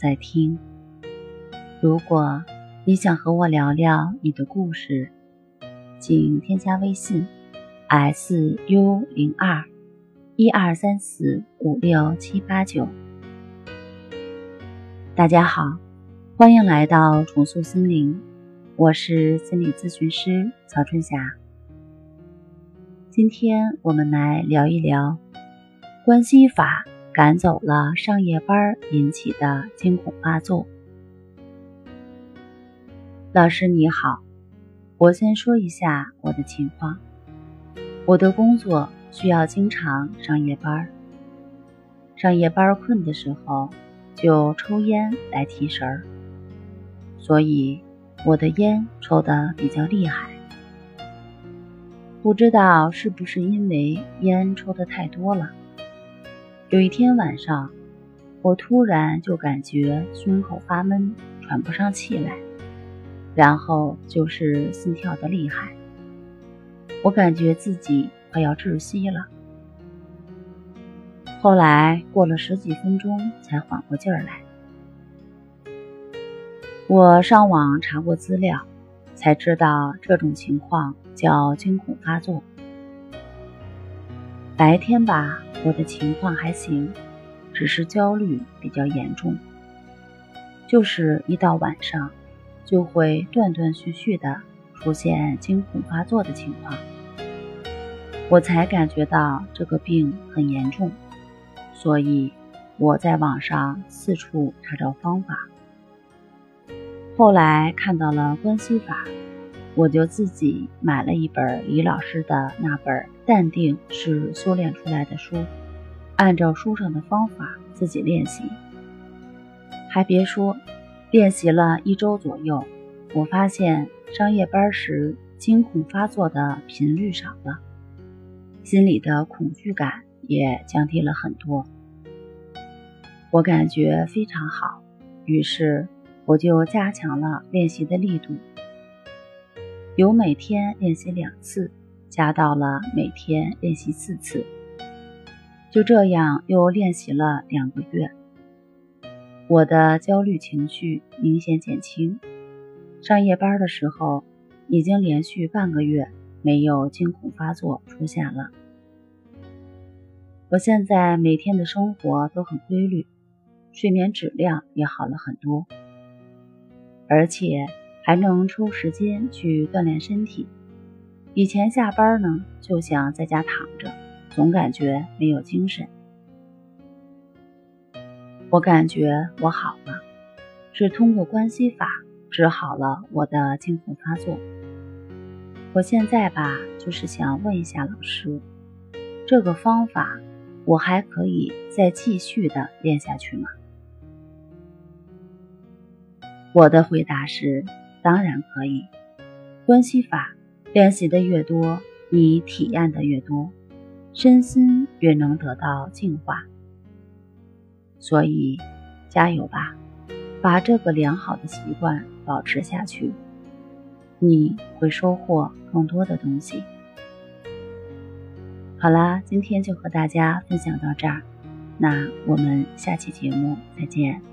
在听。如果你想和我聊聊你的故事，请添加微信 s u 零二一二三四五六七八九。大家好，欢迎来到重塑心灵，我是心理咨询师曹春霞。今天我们来聊一聊关系法。赶走了上夜班引起的惊恐发作。老师你好，我先说一下我的情况。我的工作需要经常上夜班，上夜班困的时候就抽烟来提神儿，所以我的烟抽的比较厉害。不知道是不是因为烟抽的太多了。有一天晚上，我突然就感觉胸口发闷，喘不上气来，然后就是心跳的厉害，我感觉自己快要窒息了。后来过了十几分钟才缓过劲儿来。我上网查过资料，才知道这种情况叫惊恐发作。白天吧。我的情况还行，只是焦虑比较严重。就是一到晚上，就会断断续续的出现惊恐发作的情况，我才感觉到这个病很严重。所以我在网上四处查找方法，后来看到了关系法，我就自己买了一本李老师的那本。淡定是修炼出来的书，按照书上的方法自己练习。还别说，练习了一周左右，我发现上夜班时惊恐发作的频率少了，心里的恐惧感也降低了很多。我感觉非常好，于是我就加强了练习的力度，由每天练习两次。加到了每天练习四次，就这样又练习了两个月，我的焦虑情绪明显减轻。上夜班的时候，已经连续半个月没有惊恐发作出现了。我现在每天的生活都很规律，睡眠质量也好了很多，而且还能抽时间去锻炼身体。以前下班呢，就想在家躺着，总感觉没有精神。我感觉我好了，是通过关系法治好了我的惊恐发作。我现在吧，就是想问一下老师，这个方法我还可以再继续的练下去吗？我的回答是，当然可以，关系法。练习的越多，你体验的越多，身心越能得到净化。所以，加油吧，把这个良好的习惯保持下去，你会收获更多的东西。好啦，今天就和大家分享到这儿，那我们下期节目再见。